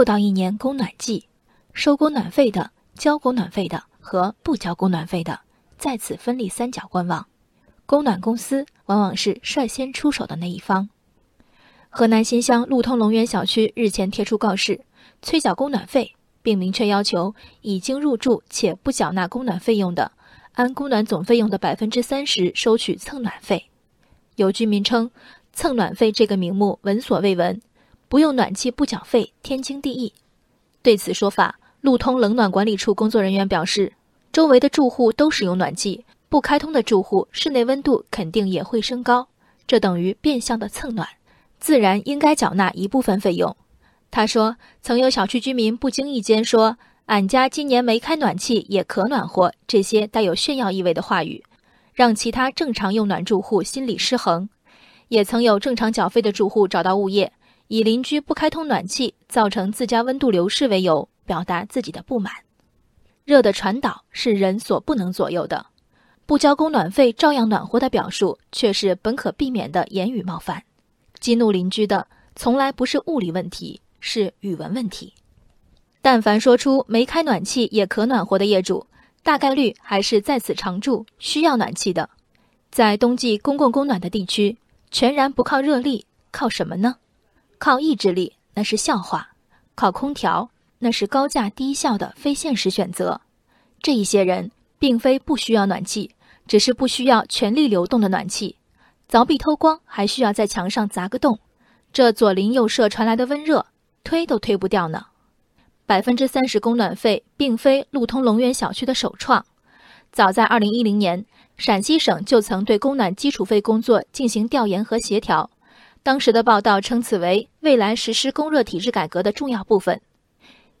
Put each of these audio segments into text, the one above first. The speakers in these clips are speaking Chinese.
六到一年供暖季，收供暖费的、交供暖费的和不交供暖费的，在此分立三角观望。供暖公司往往是率先出手的那一方。河南新乡路通龙源小区日前贴出告示，催缴供暖费，并明确要求已经入住且不缴纳供暖费用的，按供暖总费用的百分之三十收取蹭暖费。有居民称，蹭暖费这个名目闻所未闻，不用暖气不缴费，天经地义。对此说法，路通冷暖管理处工作人员表示，周围的住户都使用暖气。不开通的住户，室内温度肯定也会升高，这等于变相的蹭暖，自然应该缴纳一部分费用。他说，曾有小区居民不经意间说：“俺家今年没开暖气也可暖和。”这些带有炫耀意味的话语，让其他正常用暖住户心理失衡。也曾有正常缴费的住户找到物业，以邻居不开通暖气造成自家温度流失为由，表达自己的不满。热的传导是人所不能左右的。不交供暖费照样暖和的表述，却是本可避免的言语冒犯。激怒邻居的从来不是物理问题，是语文问题。但凡说出没开暖气也可暖和的业主，大概率还是在此常住、需要暖气的。在冬季公共供暖的地区，全然不靠热力，靠什么呢？靠意志力那是笑话，靠空调那是高价低效的非现实选择。这一些人并非不需要暖气。只是不需要全力流动的暖气，凿壁偷光还需要在墙上砸个洞，这左邻右舍传来的温热，推都推不掉呢。百分之三十供暖费并非路通龙源小区的首创，早在二零一零年，陕西省就曾对供暖基础费工作进行调研和协调，当时的报道称此为未来实施供热体制改革的重要部分。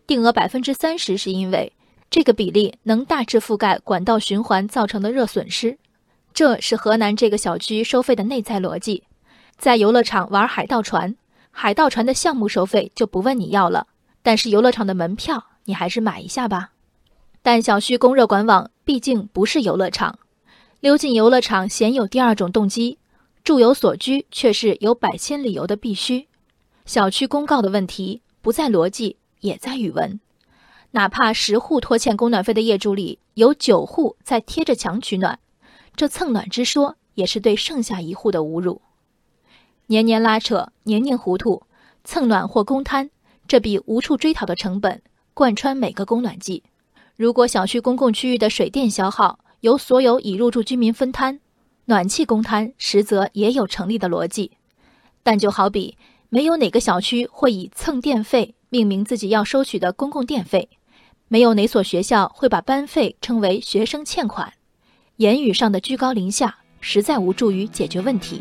定额百分之三十是因为。这个比例能大致覆盖管道循环造成的热损失，这是河南这个小区收费的内在逻辑。在游乐场玩海盗船，海盗船的项目收费就不问你要了，但是游乐场的门票你还是买一下吧。但小区供热管网毕竟不是游乐场，溜进游乐场鲜有第二种动机，住有所居却是有百千理由的必须。小区公告的问题不在逻辑，也在语文。哪怕十户拖欠供暖费的业主里有九户在贴着墙取暖，这蹭暖之说也是对剩下一户的侮辱。年年拉扯，年年糊涂，蹭暖或公摊，这笔无处追讨的成本贯穿每个供暖季。如果小区公共区域的水电消耗由所有已入住居民分摊，暖气公摊实则也有成立的逻辑。但就好比没有哪个小区会以蹭电费命名自己要收取的公共电费。没有哪所学校会把班费称为学生欠款，言语上的居高临下实在无助于解决问题。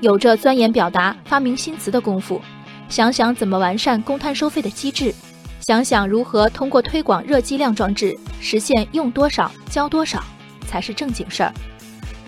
有着钻研表达、发明新词的功夫，想想怎么完善公摊收费的机制，想想如何通过推广热机量装置实现用多少交多少，才是正经事儿。